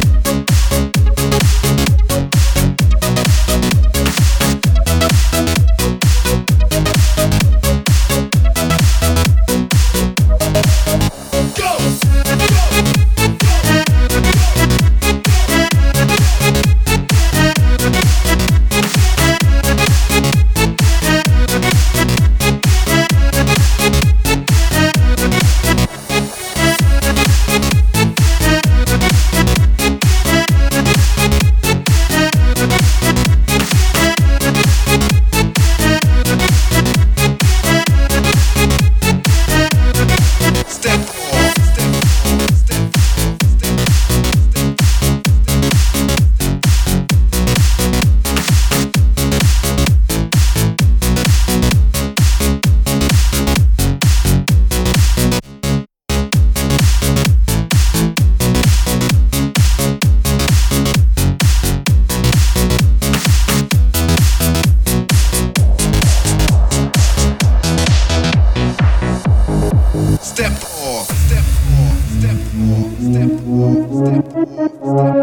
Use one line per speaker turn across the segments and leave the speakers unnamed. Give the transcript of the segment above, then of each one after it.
Step off,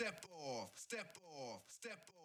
step off, step off, step off,